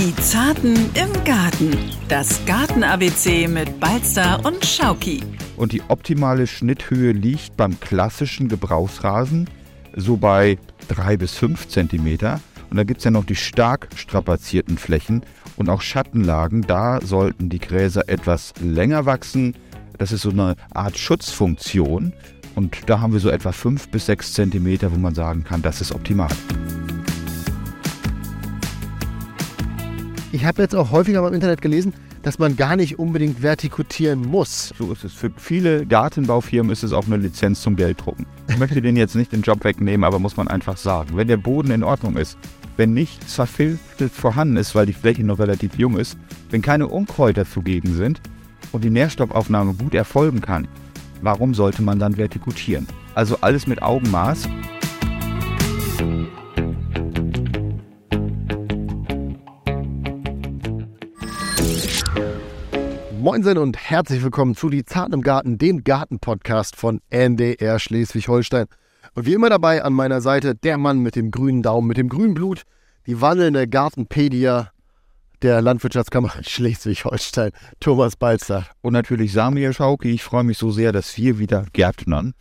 Die Zarten im Garten. Das Garten-ABC mit Balzer und Schauki. Und die optimale Schnitthöhe liegt beim klassischen Gebrauchsrasen so bei 3 bis 5 Zentimeter. Und da gibt es ja noch die stark strapazierten Flächen und auch Schattenlagen. Da sollten die Gräser etwas länger wachsen. Das ist so eine Art Schutzfunktion. Und da haben wir so etwa 5 bis 6 Zentimeter, wo man sagen kann, das ist optimal. Ich habe jetzt auch häufiger mal im Internet gelesen, dass man gar nicht unbedingt vertikutieren muss. So ist es. Für viele Gartenbaufirmen ist es auch eine Lizenz zum Gelddrucken. Ich möchte denen jetzt nicht den Job wegnehmen, aber muss man einfach sagen, wenn der Boden in Ordnung ist, wenn nichts verfiltert vorhanden ist, weil die Fläche noch relativ jung ist, wenn keine Unkräuter zugegen sind und die Nährstoffaufnahme gut erfolgen kann, warum sollte man dann vertikutieren? Also alles mit Augenmaß. Moinsen und herzlich willkommen zu Die Zarten im Garten, dem Garten-Podcast von NDR Schleswig-Holstein. Und wie immer dabei an meiner Seite der Mann mit dem grünen Daumen, mit dem grünen Blut, die wandelnde Gartenpedia der Landwirtschaftskammer Schleswig-Holstein, Thomas Balzer. Und natürlich Samuel Schauki. Ich freue mich so sehr, dass wir wieder gärtnern.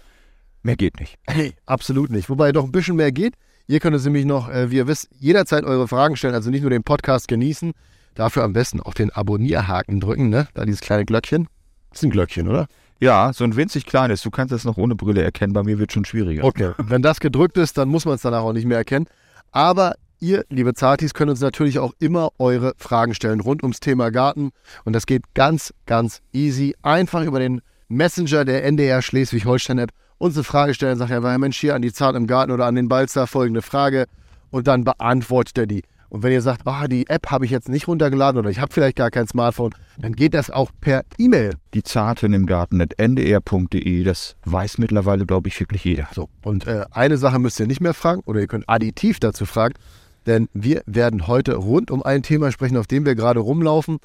Mehr geht nicht. Hey, absolut nicht. Wobei doch ein bisschen mehr geht. Ihr könnt es nämlich noch, äh, wie ihr wisst, jederzeit eure Fragen stellen, also nicht nur den Podcast genießen, Dafür am besten auch den Abonnierhaken drücken, ne? Da dieses kleine Glöckchen. Das ist ein Glöckchen, oder? Ja, so ein winzig kleines. Du kannst das noch ohne Brille erkennen. Bei mir wird schon schwieriger. Okay. Wenn das gedrückt ist, dann muss man es danach auch nicht mehr erkennen. Aber ihr, liebe Zartis, könnt uns natürlich auch immer eure Fragen stellen rund ums Thema Garten. Und das geht ganz, ganz easy. Einfach über den Messenger der NDR Schleswig-Holstein-App uns eine Frage stellen. Sagt ja, Mensch, hier an die Zart im Garten oder an den Balzer folgende Frage. Und dann beantwortet er die. Und wenn ihr sagt, oh, die App habe ich jetzt nicht runtergeladen oder ich habe vielleicht gar kein Smartphone, dann geht das auch per E-Mail. Die Zarten im Garten at ndr.de, das weiß mittlerweile, glaube ich, wirklich jeder. So, und äh, eine Sache müsst ihr nicht mehr fragen oder ihr könnt additiv dazu fragen, denn wir werden heute rund um ein Thema sprechen, auf dem wir gerade rumlaufen.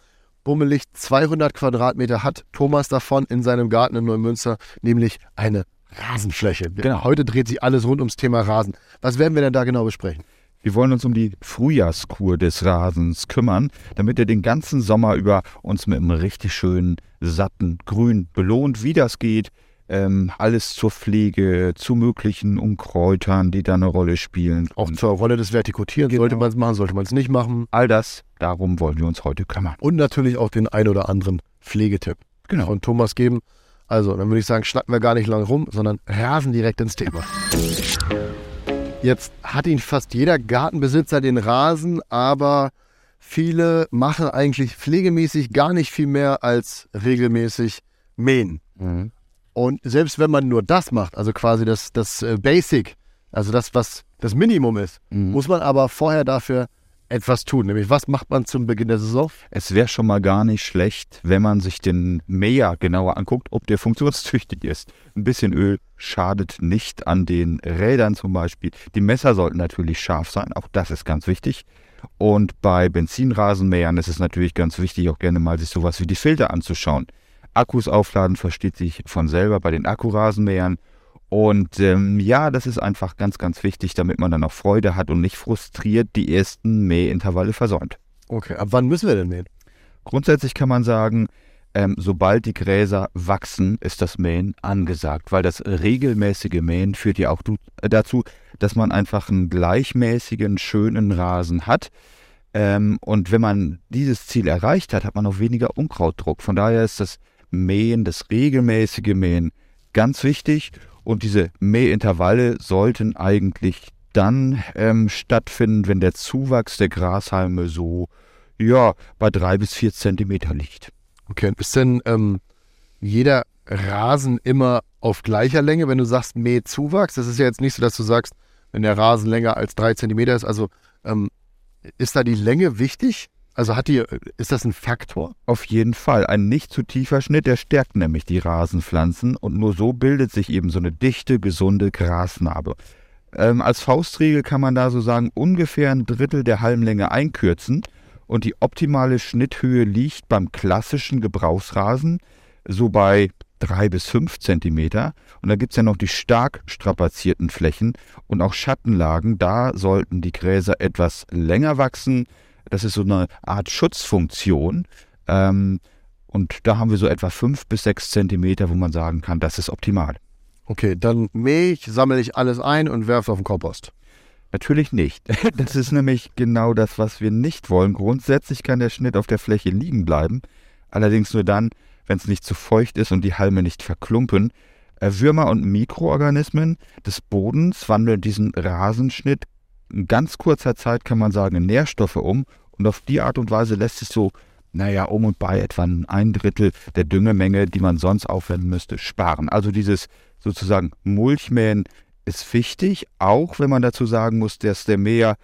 Bummelig 200 Quadratmeter hat Thomas davon in seinem Garten in Neumünster, nämlich eine Rasenfläche. Genau. Heute dreht sich alles rund ums Thema Rasen. Was werden wir denn da genau besprechen? Wir wollen uns um die Frühjahrskur des Rasens kümmern, damit er den ganzen Sommer über uns mit einem richtig schönen, satten Grün belohnt, wie das geht. Ähm, alles zur Pflege, zu möglichen Unkräutern, die da eine Rolle spielen. Auch zur Rolle des Vertikutierens. Genau. Sollte man es machen, sollte man es nicht machen. All das, darum wollen wir uns heute kümmern. Und natürlich auch den ein oder anderen Pflegetipp genau. von Thomas geben. Also, dann würde ich sagen, schnacken wir gar nicht lange rum, sondern rasen direkt ins Thema. Jetzt hat ihn fast jeder Gartenbesitzer den Rasen, aber viele machen eigentlich pflegemäßig gar nicht viel mehr als regelmäßig mähen. Mhm. Und selbst wenn man nur das macht, also quasi das, das äh, Basic, also das, was das Minimum ist, mhm. muss man aber vorher dafür etwas tun. Nämlich, was macht man zum Beginn der Saison? Es wäre schon mal gar nicht schlecht, wenn man sich den Mäher genauer anguckt, ob der funktionstüchtig ist. Ein bisschen Öl schadet nicht an den Rädern zum Beispiel. Die Messer sollten natürlich scharf sein, auch das ist ganz wichtig. Und bei Benzinrasenmähern ist es natürlich ganz wichtig, auch gerne mal sich sowas wie die Filter anzuschauen. Akkus aufladen versteht sich von selber bei den Akkurasenmähern. Und ähm, ja, das ist einfach ganz, ganz wichtig, damit man dann auch Freude hat und nicht frustriert die ersten Mähintervalle versäumt. Okay, ab wann müssen wir denn mähen? Grundsätzlich kann man sagen, ähm, sobald die Gräser wachsen, ist das Mähen angesagt, weil das regelmäßige Mähen führt ja auch dazu, dass man einfach einen gleichmäßigen, schönen Rasen hat. Ähm, und wenn man dieses Ziel erreicht hat, hat man auch weniger Unkrautdruck. Von daher ist das Mähen, das regelmäßige Mähen ganz wichtig. Und diese Mähintervalle sollten eigentlich dann ähm, stattfinden, wenn der Zuwachs der Grashalme so ja, bei drei bis vier Zentimeter liegt. Okay, ist denn ähm, jeder Rasen immer auf gleicher Länge, wenn du sagst Mähzuwachs? Das ist ja jetzt nicht so, dass du sagst, wenn der Rasen länger als drei Zentimeter ist. Also ähm, ist da die Länge wichtig? Also hat die, ist das ein Faktor? Auf jeden Fall. Ein nicht zu tiefer Schnitt, der stärkt nämlich die Rasenpflanzen und nur so bildet sich eben so eine dichte, gesunde Grasnarbe. Ähm, als Faustregel kann man da so sagen, ungefähr ein Drittel der Halmlänge einkürzen und die optimale Schnitthöhe liegt beim klassischen Gebrauchsrasen so bei drei bis fünf Zentimeter. Und da gibt es ja noch die stark strapazierten Flächen und auch Schattenlagen. Da sollten die Gräser etwas länger wachsen Das ist so eine Art Schutzfunktion. Ähm, und da haben wir so etwa fünf bis sechs Zentimeter, wo man sagen kann, das ist optimal. Okay, dann ich, sammle ich alles ein und werfe auf den Kompost. Natürlich nicht. Das ist nämlich genau das, was wir nicht wollen. Grundsätzlich kann der Schnitt auf der Fläche liegen bleiben. Allerdings nur dann, wenn es nicht zu feucht ist und die Halme nicht verklumpen. Äh, Würmer und Mikroorganismen des Bodens wandeln diesen Rasenschnitt in ganz kurzer Zeit, kann man sagen, in Nährstoffe um. Und auf die Art und Weise lässt sich so, naja, um und bei etwa ein Drittel der Düngemenge, die man sonst aufwenden müsste, sparen. Also dieses sozusagen Mulchmähen ist wichtig, auch wenn man dazu sagen muss, dass der Mäher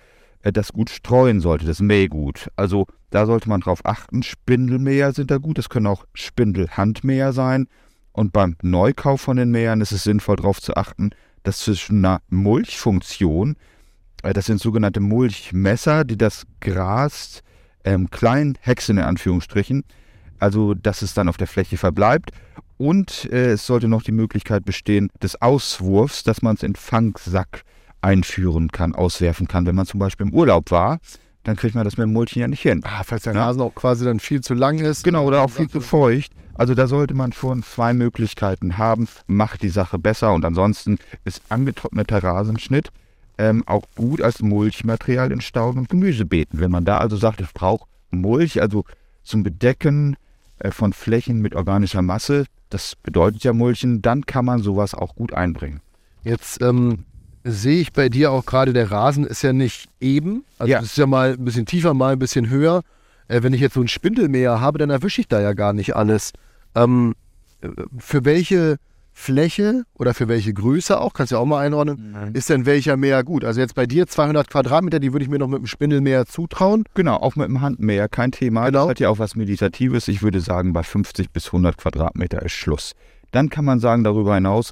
äh, das gut streuen sollte, das Mähgut. Also da sollte man drauf achten. Spindelmäher sind da gut, es können auch Spindelhandmäher sein. Und beim Neukauf von den Mähern ist es sinnvoll darauf zu achten, dass zwischen einer Mulchfunktion, das sind sogenannte Mulchmesser, die das Gras ähm, klein häckseln in Anführungsstrichen, also dass es dann auf der Fläche verbleibt. Und äh, es sollte noch die Möglichkeit bestehen des Auswurfs, dass man es in Fangsack einführen kann, auswerfen kann. Wenn man zum Beispiel im Urlaub war, dann kriegt man das mit dem Mulchen ja nicht hin. Ah, falls der Rasen auch quasi dann viel zu lang ist. Genau, oder auch viel zu feucht. Also da sollte man schon zwei Möglichkeiten haben, macht die Sache besser und ansonsten ist angetrockneter Rasenschnitt ähm, auch gut als Mulchmaterial in Stauden und Gemüsebeeten. Wenn man da also sagt, ich brauche Mulch, also zum Bedecken äh, von Flächen mit organischer Masse, das bedeutet ja Mulchen, dann kann man sowas auch gut einbringen. Jetzt ähm, sehe ich bei dir auch gerade, der Rasen ist ja nicht eben. Also Ja. es ist ja mal ein bisschen tiefer, mal ein bisschen höher. Äh, wenn ich jetzt so ein Spindelmäher habe, dann erwische ich da ja gar nicht alles. Ähm, äh, für welche Fläche oder für welche Größe auch, kannst du ja auch mal einordnen, ist denn welcher Mäher gut? Also jetzt bei dir 200 Quadratmeter, die würde ich mir noch mit dem Spindelmäher zutrauen. Genau, auch mit dem Handmäher, kein Thema. Genau. Das hat ja auch was Meditatives. Ich würde sagen, bei 50 bis 100 Quadratmeter ist Schluss. Dann kann man sagen, darüber hinaus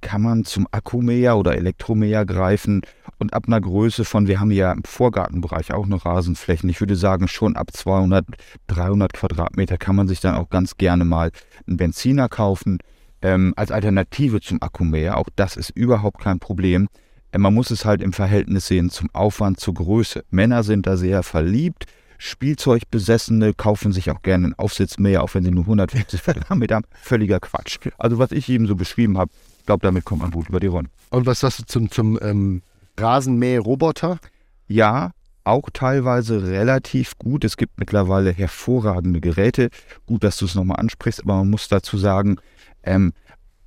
kann man zum Akkumäher oder Elektromäher greifen und ab einer Größe von, wir haben ja im Vorgartenbereich auch noch Rasenflächen, ich würde sagen, schon ab 200, 300 Quadratmeter kann man sich dann auch ganz gerne mal einen Benziner kaufen ähm, als Alternative zum Akkumäher. Auch das ist überhaupt kein Problem. Äh, Man muss es halt im Verhältnis sehen zum Aufwand, zur Größe. Männer sind da sehr verliebt. Spielzeugbesessene kaufen sich auch gerne einen Aufsitzmäher, auch wenn sie nur 150 Quadratmeter haben. Völliger Quatsch. Also was ich eben so beschrieben habe, ich glaube, damit kommt man gut über die Runden. Und was sagst du zum, zum ähm, Rasenmäherroboter? Ja, auch teilweise relativ gut. Es gibt mittlerweile hervorragende Geräte. Gut, dass du es nochmal ansprichst, aber man muss dazu sagen, ähm,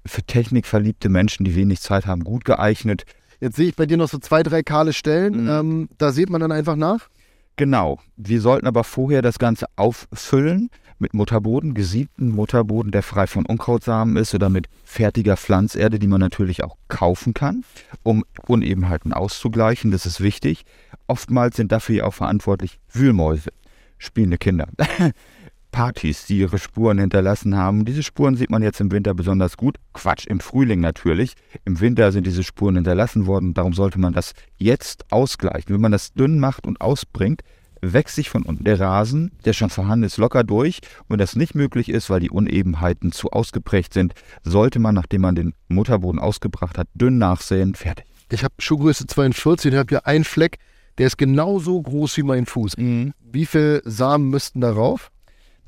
für technikverliebte Menschen, die wenig Zeit haben, gut geeignet. Jetzt sehe ich bei dir noch so zwei, drei kahle Stellen. Mhm. Ähm, da sieht man dann einfach nach. Genau. Wir sollten aber vorher das Ganze auffüllen mit Mutterboden, gesiebten Mutterboden, der frei von Unkrautsamen ist oder mit fertiger Pflanzerde, die man natürlich auch kaufen kann, um Unebenheiten auszugleichen. Das ist wichtig. Oftmals sind dafür ja auch verantwortlich Wühlmäuse, spielende Kinder. Partys, die ihre Spuren hinterlassen haben. Diese Spuren sieht man jetzt im Winter besonders gut. Quatsch, im Frühling natürlich. Im Winter sind diese Spuren hinterlassen worden. Darum sollte man das jetzt ausgleichen. Wenn man das dünn macht und ausbringt, wächst sich von unten der Rasen, der schon vorhanden ist, locker durch. Und wenn das nicht möglich ist, weil die Unebenheiten zu ausgeprägt sind, sollte man, nachdem man den Mutterboden ausgebracht hat, dünn nachsäen. Fertig. Ich habe Schuhgröße 42 und habe hier einen Fleck, der ist genauso groß wie mein Fuß. Wie viel Samen müssten darauf?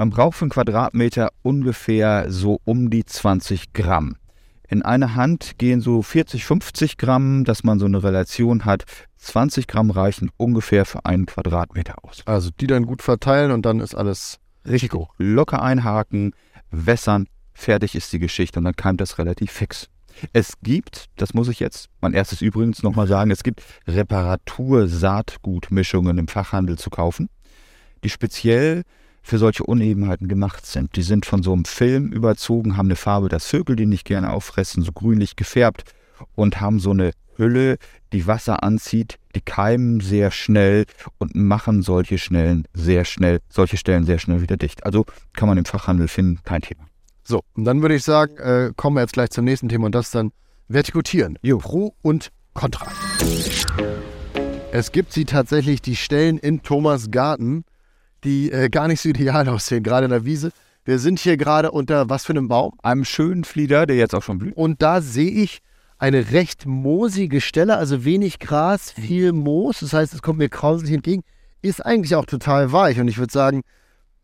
Man braucht für einen Quadratmeter ungefähr so um die 20 Gramm. In eine Hand gehen so 40, 50 Gramm, dass man so eine Relation hat. 20 Gramm reichen ungefähr für einen Quadratmeter aus. Also die dann gut verteilen und dann ist alles Richtig. Locker einhaken, wässern, fertig ist die Geschichte und dann keimt das relativ fix. Es gibt, das muss ich jetzt mein erstes übrigens nochmal sagen, es gibt Reparatur-Saatgutmischungen im Fachhandel zu kaufen, die speziell für solche Unebenheiten gemacht sind. Die sind von so einem Film überzogen, haben eine Farbe, dass Vögel die nicht gerne auffressen, so grünlich gefärbt und haben so eine Hülle, die Wasser anzieht, die keimen sehr schnell und machen solche Schnellen sehr schnell, solche Stellen sehr schnell wieder dicht. Also kann man im Fachhandel finden, kein Thema. So, und dann würde ich sagen, äh, kommen wir jetzt gleich zum nächsten Thema und das dann Vertikutieren. Jo. Pro und Contra. Es gibt sie tatsächlich, die Stellen in Thomas Garten, die äh, gar nicht so ideal aussehen, gerade in der Wiese. Wir sind hier gerade unter was für einem Baum? Einem schönen Flieder, der jetzt auch schon blüht. Und da sehe ich eine recht moosige Stelle, also wenig Gras, viel Moos. Das heißt, es kommt mir grauslich entgegen. ist eigentlich auch total weich. Und ich würde sagen,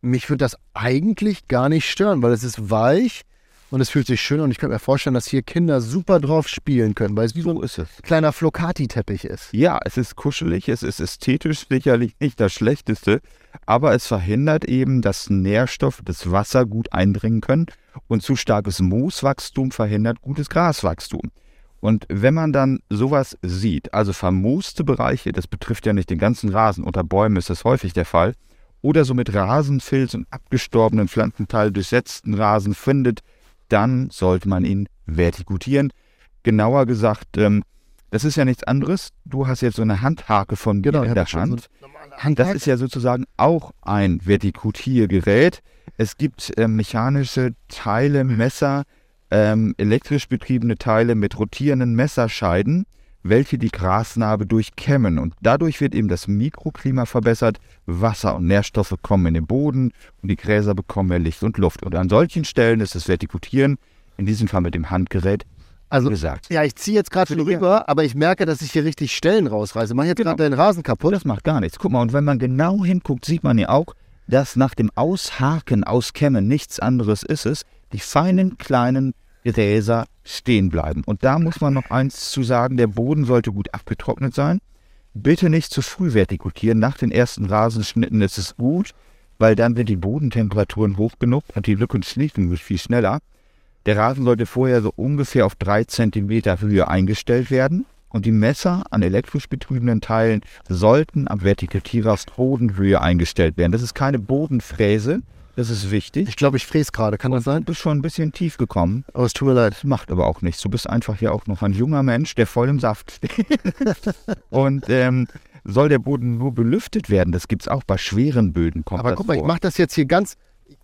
mich würde das eigentlich gar nicht stören, weil es ist weich und es fühlt sich schön und ich könnte mir vorstellen, dass hier Kinder super drauf spielen können, weil es wie so, So ist es. ein kleiner Flocati-Teppich ist. Ja, es ist kuschelig, es ist ästhetisch sicherlich nicht das Schlechteste, aber es verhindert eben, dass Nährstoffe das Wasser gut eindringen können und zu starkes Mooswachstum verhindert gutes Graswachstum. Und wenn man dann sowas sieht, also vermooste Bereiche, das betrifft ja nicht den ganzen Rasen, unter Bäumen ist das häufig der Fall, oder so mit Rasenfilz und abgestorbenen Pflanzenteilen durchsetzten Rasen findet, dann sollte man ihn vertikutieren. Genauer gesagt, ähm, das ist ja nichts anderes. Du hast jetzt so eine Handhake von mir Genau, ich in der so Hand. normale Das ist ja sozusagen auch ein Vertikutiergerät. Es gibt äh, mechanische Teile, Messer, ähm, elektrisch betriebene Teile mit rotierenden Messerscheiden, welche die Grasnarbe durchkämmen. Und dadurch wird eben das Mikroklima verbessert, Wasser und Nährstoffe kommen in den Boden und die Gräser bekommen mehr Licht und Luft. Und an solchen Stellen ist das Vertikutieren, in diesem Fall mit dem Handgerät, also, gesagt. ja, ich ziehe jetzt gerade schon rüber, aber ich merke, dass ich hier richtig Stellen rausreiße. Mach jetzt Genau. gerade den Rasen kaputt. Das macht gar nichts. Guck mal, und wenn man genau hinguckt, sieht man ja auch, dass nach dem Aushaken, Auskämmen nichts anderes ist es, die feinen kleinen Gräser stehen bleiben. Und da muss man noch eins zu sagen, der Boden sollte gut abgetrocknet sein. Bitte nicht zu früh vertikutieren. Nach den ersten Rasenschnitten ist es gut, weil dann sind die Bodentemperaturen hoch genug und die Lücken schließen sich viel schneller. Der Rasen sollte vorher so ungefähr auf drei Zentimeter Höhe eingestellt werden und die Messer an elektrisch betriebenen Teilen sollten am Vertikutierer auf Bodenhöhe eingestellt werden. Das ist keine Bodenfräse, das ist wichtig. Ich glaube, ich fräse gerade. Kann das sein? Du bist schon ein bisschen tief gekommen. Aber es tut mir leid. Das macht aber auch nichts. Du bist einfach ja auch noch ein junger Mensch, der voll im Saft steht. und ähm, soll der Boden nur belüftet werden, das gibt es auch bei schweren Böden. Aber guck mal, ich vor. mache das jetzt hier ganz.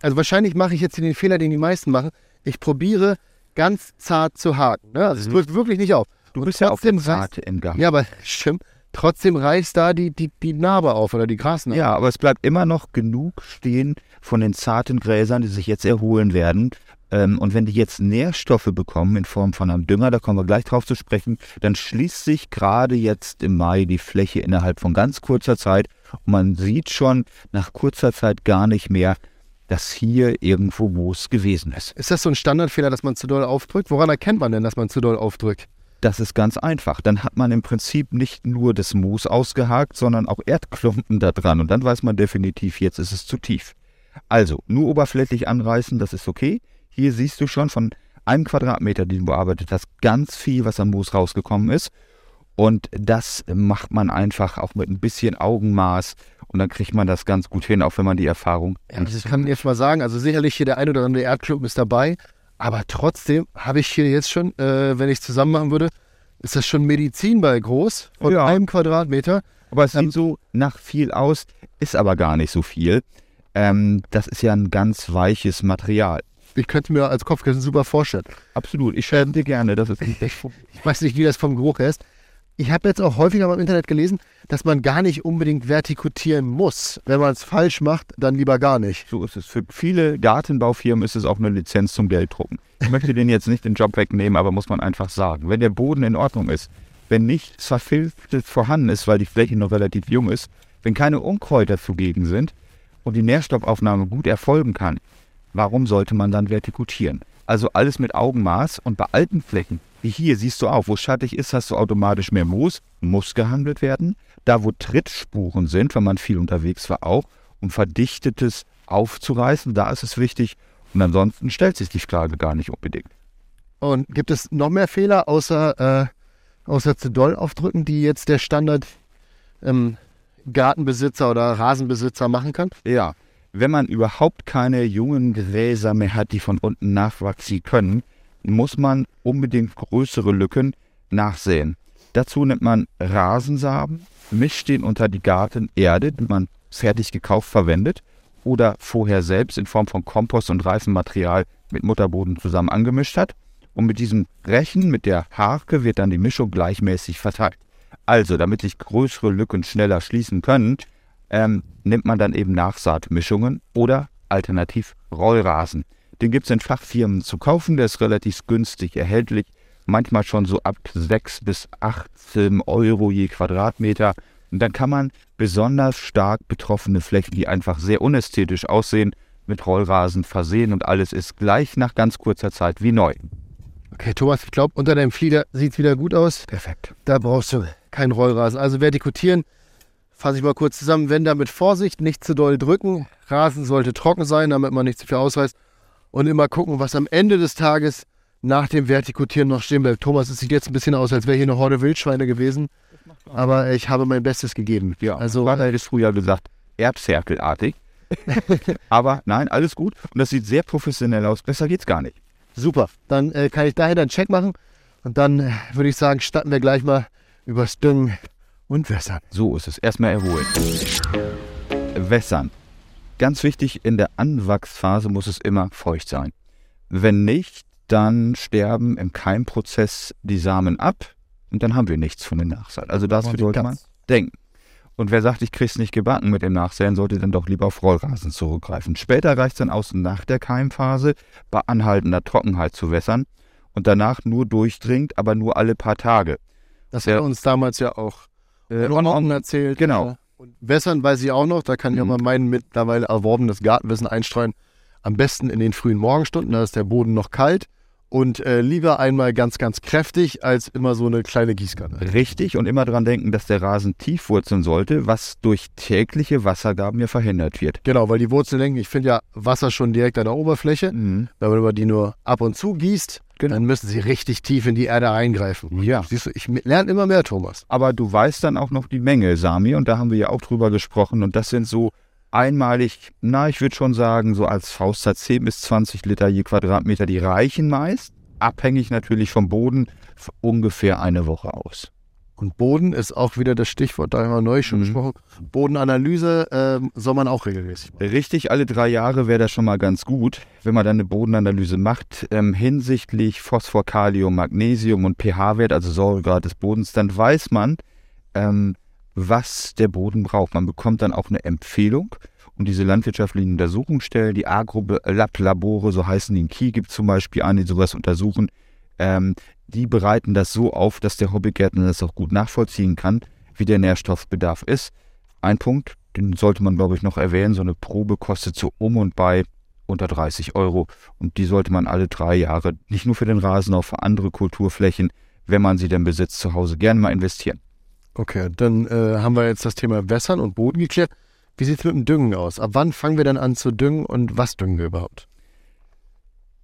Also wahrscheinlich mache ich jetzt hier den Fehler, den die meisten machen. Ich probiere ganz zart zu haken. Ne? Also es drückt wirklich nicht auf. Du Und bist ja auf der Zarte im Gang. Ja, aber stimmt. Trotzdem reißt da die, die, die Narbe auf oder die Grasnarbe. Ja, aber es bleibt immer noch genug stehen von den zarten Gräsern, die sich jetzt erholen werden. Ähm, und wenn die jetzt Nährstoffe bekommen in Form von einem Dünger, da kommen wir gleich drauf zu sprechen, dann schließt sich gerade jetzt im Mai die Fläche innerhalb von ganz kurzer Zeit. Und man sieht schon nach kurzer Zeit gar nicht mehr, dass hier irgendwo Moos gewesen ist. Ist das so ein Standardfehler, dass man zu doll aufdrückt? Woran erkennt man denn, dass man zu doll aufdrückt? Das ist ganz einfach. Dann hat man im Prinzip nicht nur das Moos ausgehakt, sondern auch Erdklumpen da dran. Und dann weiß man definitiv, jetzt ist es zu tief. Also, nur oberflächlich anreißen, das ist okay. Hier siehst du schon von einem Quadratmeter, den du bearbeitet hast, ganz viel, was am Moos rausgekommen ist. Und das macht man einfach auch mit ein bisschen Augenmaß. Und dann kriegt man das ganz gut hin, auch wenn man die Erfahrung Ja, ich kann jetzt mal sagen, also sicherlich hier der ein oder andere Erdklumpen ist dabei, aber trotzdem habe ich hier jetzt schon, äh, wenn ich es zusammen machen würde, ist das schon Medizinball groß von Ja. einem Quadratmeter. Aber es sieht so nach viel aus, ist aber gar nicht so viel. Ähm, das ist ja ein ganz weiches Material. Ich könnte mir als Kopfkissen super vorstellen. Absolut. Ich schäme dir gerne, das ist nicht Ich weiß nicht, wie das vom Geruch ist. Ich habe jetzt auch häufiger mal im Internet gelesen, dass man gar nicht unbedingt vertikutieren muss. Wenn man es falsch macht, dann lieber gar nicht. So ist es. Für viele Gartenbaufirmen ist es auch eine Lizenz zum Gelddrucken. Ich möchte denen jetzt nicht den Job wegnehmen, aber muss man einfach sagen. Wenn der Boden in Ordnung ist, wenn nichts Verfilztes vorhanden ist, weil die Fläche noch relativ jung ist, wenn keine Unkräuter zugegen sind und die Nährstoffaufnahme gut erfolgen kann, warum sollte man dann vertikutieren? Also alles mit Augenmaß und bei alten Flächen, wie hier siehst du auch, wo schattig ist, hast du automatisch mehr Moos, muss gehandelt werden. Da, wo Trittspuren sind, wenn man viel unterwegs war, auch, um Verdichtetes aufzureißen, da ist es wichtig. Und ansonsten stellt sich die Frage gar nicht unbedingt. Und gibt es noch mehr Fehler außer, äh, außer zu doll aufdrücken, die jetzt der Standard ähm, Gartenbesitzer oder Rasenbesitzer machen kann? Ja, wenn man überhaupt keine jungen Gräser mehr hat, die von unten nachwachsen können, muss man unbedingt größere Lücken nachsehen. Dazu nimmt man Rasensamen, mischt den unter die Gartenerde, die man fertig gekauft verwendet, oder vorher selbst in Form von Kompost und Reifenmaterial mit Mutterboden zusammen angemischt hat. Und mit diesem Rechen, mit der Harke, wird dann die Mischung gleichmäßig verteilt. Also, damit sich größere Lücken schneller schließen können, ähm, nimmt man dann eben Nachsaatmischungen oder alternativ Rollrasen. Den gibt es in Fachfirmen zu kaufen, der ist relativ günstig erhältlich, manchmal schon so ab 6 bis 18 Euro je Quadratmeter. Und dann kann man besonders stark betroffene Flächen, die einfach sehr unästhetisch aussehen, mit Rollrasen versehen und alles ist gleich nach ganz kurzer Zeit wie neu. Okay, Thomas, ich glaube, unter deinem Flieder sieht es wieder gut aus. Perfekt. Da brauchst du keinen Rollrasen. Also vertikutieren, fasse ich mal kurz zusammen, wenn da mit Vorsicht, nicht zu doll drücken. Rasen sollte trocken sein, damit man nicht zu viel ausreißt. Und immer gucken, was am Ende des Tages nach dem Vertikutieren noch stehen bleibt. Thomas, es sieht jetzt ein bisschen aus, als wäre hier eine Horde Wildschweine gewesen. Aber ich habe mein Bestes gegeben. Ja, also Vater hätte es früher gesagt, Erbzerkelartig. Aber nein, alles gut. Und das sieht sehr professionell aus. Besser geht's gar nicht. super. Dann äh, kann ich dahinter einen Check machen. Und dann äh, würde ich sagen, starten wir gleich mal übers Düngen und Wässern. So ist es. Erstmal erholen. Wässern. Ganz wichtig, in der Anwachsphase muss es immer feucht sein. Wenn nicht, dann sterben im Keimprozess die Samen ab und dann haben wir nichts von den Nachsaat. Also das sollte man denken. Und wer sagt, ich krieg's nicht gebacken mit dem Nachsäen, sollte dann doch lieber auf Rollrasen zurückgreifen. Später reicht es dann aus, nach der Keimphase bei anhaltender Trockenheit zu wässern und danach nur durchdringt, aber nur alle paar Tage. Das Ja. hat uns damals ja auch Äh, Ron erzählt. Genau. Äh, Und Wässern weiß ich auch noch, da kann ich auch Mhm. mal mein mittlerweile erworbenes Gartenwissen einstreuen. Am besten in den frühen Morgenstunden, da ist der Boden noch kalt. Und äh, lieber einmal ganz, ganz kräftig, als immer so eine kleine Gießkanne. Richtig und immer dran denken, dass der Rasen tief wurzeln sollte, was durch tägliche Wassergaben ja verhindert wird. Genau, weil die Wurzeln ich finde ja Wasser schon direkt an der Oberfläche. Mhm. Wenn man aber die nur ab und zu gießt, Genau. dann müssen sie richtig tief in die Erde eingreifen. Ja. Siehst du, ich lerne immer mehr, Thomas. Aber du weißt dann auch noch die Menge, Sami, und da haben wir ja auch drüber gesprochen. Und das sind so einmalig, na, ich würde schon sagen, so als Faustzeit 10 bis 20 Liter je Quadratmeter, die reichen meist. Abhängig natürlich vom Boden, ungefähr eine Woche aus. Und Boden ist auch wieder das Stichwort, da haben wir neu schon Mhm. gesprochen. Bodenanalyse ähm, soll man auch regelmäßig machen. Richtig, alle drei Jahre wäre das schon mal ganz gut, wenn man dann eine Bodenanalyse macht. Ähm, hinsichtlich Phosphor, Kalium, Magnesium und pH-Wert, also Säuregrad des Bodens, dann weiß man, ähm, was der Boden braucht. Man bekommt dann auch eine Empfehlung. Und diese landwirtschaftlichen Untersuchungsstellen, die Agro-Lab-Labore, so heißen die in Kiel, gibt zum Beispiel eine, die sowas untersuchen, ähm, die bereiten das so auf, dass der Hobbygärtner das auch gut nachvollziehen kann, wie der Nährstoffbedarf ist. Ein Punkt, den sollte man, glaube ich, noch erwähnen. So eine Probe kostet so um und bei unter 30 Euro. Und die sollte man alle drei Jahre, nicht nur für den Rasen, auch für andere Kulturflächen, wenn man sie denn besitzt, zu Hause gerne mal investieren. Okay, dann äh, haben wir jetzt das Thema Wässern und Boden geklärt. Wie sieht es mit dem Düngen aus? Ab wann fangen wir denn an zu düngen und was düngen wir überhaupt?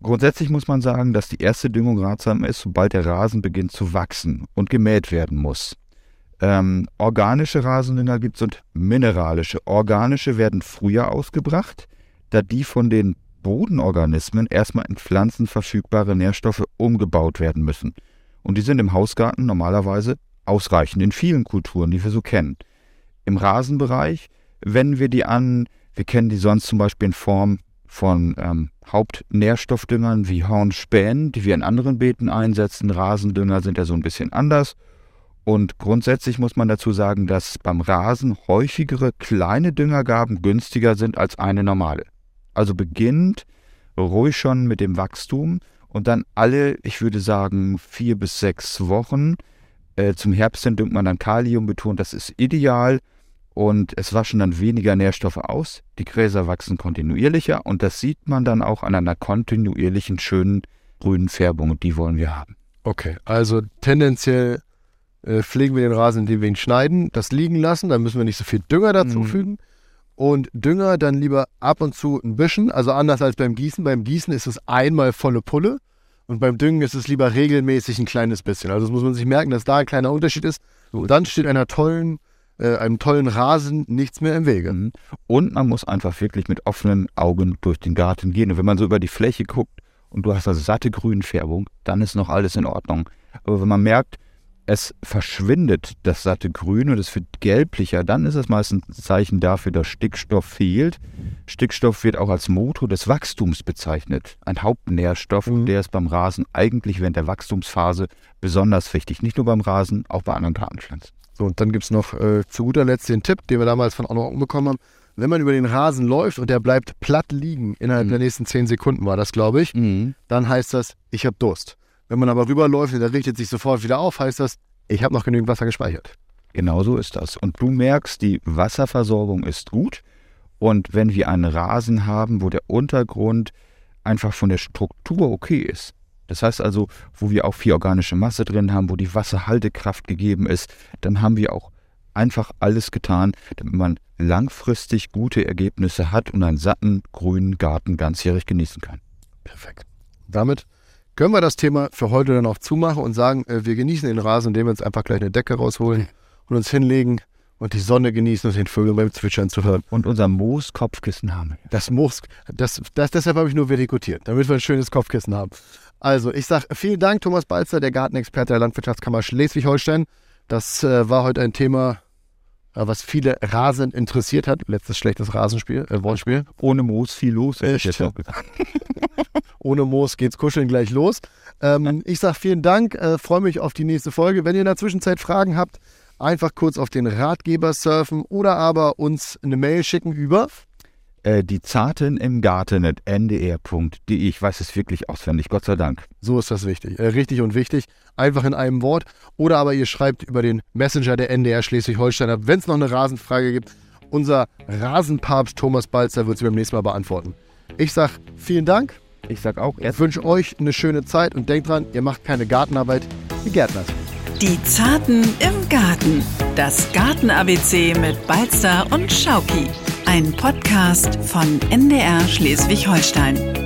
Grundsätzlich muss man sagen, dass die erste Düngung ratsam ist, sobald der Rasen beginnt zu wachsen und gemäht werden muss. Ähm, organische Rasendünger gibt es und mineralische. Organische werden früher ausgebracht, da die von den Bodenorganismen erstmal in Pflanzen verfügbare Nährstoffe umgebaut werden müssen. Und die sind im Hausgarten normalerweise ausreichend in vielen Kulturen, die wir so kennen. Im Rasenbereich wenden wir die an, wir kennen die sonst zum Beispiel in Form von ähm, Hauptnährstoffdüngern wie Hornspänen, die wir in anderen Beeten einsetzen. Rasendünger sind ja so ein bisschen anders. Und grundsätzlich muss man dazu sagen, dass beim Rasen häufigere kleine Düngergaben günstiger sind als eine normale. Also beginnt ruhig schon mit dem Wachstum und dann alle, ich würde sagen, vier bis sechs Wochen. Äh, zum Herbst hin düngt man dann Kalium betont, das ist ideal und es waschen dann weniger Nährstoffe aus. Die Gräser wachsen kontinuierlicher und das sieht man dann auch an einer kontinuierlichen, schönen grünen Färbung und die wollen wir haben. Okay, also tendenziell äh, pflegen wir den Rasen, indem wir ihn schneiden, das liegen lassen, dann müssen wir nicht so viel Dünger dazu Mhm. fügen. Und Dünger dann lieber ab und zu ein bisschen, also anders als beim Gießen. Beim Gießen ist es einmal volle Pulle und beim Düngen ist es lieber regelmäßig ein kleines bisschen. Also das muss man sich merken, dass da ein kleiner Unterschied ist. Und dann steht einer tollen, äh, einem tollen Rasen nichts mehr im Wege. Mhm. Und man muss einfach wirklich mit offenen Augen durch den Garten gehen. Und wenn man so über die Fläche guckt und du hast also satte Grünfärbung, dann ist noch alles in Ordnung. Aber wenn man merkt, es verschwindet das satte Grün und es wird gelblicher, dann ist es meistens ein Zeichen dafür, dass Stickstoff fehlt. Stickstoff wird auch als Motor des Wachstums bezeichnet. Ein Hauptnährstoff, Mhm. der ist beim Rasen eigentlich während der Wachstumsphase besonders wichtig. Nicht nur beim Rasen, auch bei anderen Gartenpflanzen. So, und dann gibt es noch äh, zu guter Letzt den Tipp, den wir damals von Anno bekommen haben. Wenn man über den Rasen läuft und der bleibt platt liegen, innerhalb Mhm. der nächsten 10 Sekunden war das, glaube ich, Mhm. dann heißt das, ich habe Durst. Wenn man aber rüberläuft und der richtet sich sofort wieder auf, heißt das, ich habe noch genügend Wasser gespeichert. Genauso ist das. Und du merkst, die Wasserversorgung ist gut. Und wenn wir einen Rasen haben, wo der Untergrund einfach von der Struktur okay ist, das heißt also, wo wir auch viel organische Masse drin haben, wo die Wasserhaltekraft gegeben ist, dann haben wir auch einfach alles getan, damit man langfristig gute Ergebnisse hat und einen satten, grünen Garten ganzjährig genießen kann. Perfekt. Damit können wir das Thema für heute dann auch zumachen und sagen, äh, wir genießen den Rasen, indem wir uns einfach gleich eine Decke rausholen und uns hinlegen und die Sonne genießen und den Vögeln beim Zwitschern zu hören. Und unser Moos-Kopfkissen haben. Das Moos, das, das, deshalb habe ich nur vertikutiert, damit wir ein schönes Kopfkissen haben. Also, ich sage vielen Dank, Thomas Balzer, der Gartenexperte der Landwirtschaftskammer Schleswig-Holstein. Das äh, war heute ein Thema, äh, was viele rasend interessiert hat. Letztes schlechtes Rasenspiel, äh, Wortspiel. Ohne Moos viel los. Echt? Ohne Moos geht's kuscheln gleich los. Ähm, ich sage vielen Dank, äh, freue mich auf die nächste Folge. Wenn ihr in der Zwischenzeit Fragen habt, einfach kurz auf den Ratgeber surfen oder aber uns eine Mail schicken über äh, die Zarten im Garten at ndr.de. Ich weiß es wirklich auswendig, Gott sei Dank. So ist das wichtig. Äh, richtig und wichtig. Einfach in einem Wort. Oder aber ihr schreibt über den Messenger der NDR Schleswig-Holstein ab, wenn es noch eine Rasenfrage gibt. Unser Rasenpapst Thomas Balzer wird sie beim nächsten Mal beantworten. Ich sage vielen Dank. Ich sage auch, ich wünsche euch eine schöne Zeit und denkt dran, ihr macht keine Gartenarbeit, die Gärtner. Die Zarten im Garten. Das Garten-ABC mit Balzer und Schauki. Ein Podcast von NDR Schleswig-Holstein.